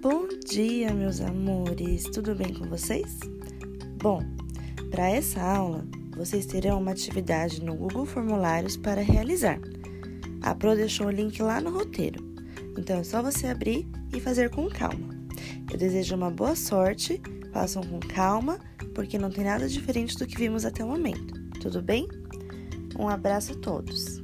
Bom dia, meus amores! Tudo bem com vocês? Bom, para essa aula, vocês terão uma atividade no Google Formulários para realizar. A Pro deixou o link lá no roteiro, então é só você abrir e fazer com calma. Eu desejo uma boa sorte, façam com calma, porque não tem nada diferente do que vimos até o momento, tudo bem? Um abraço a todos!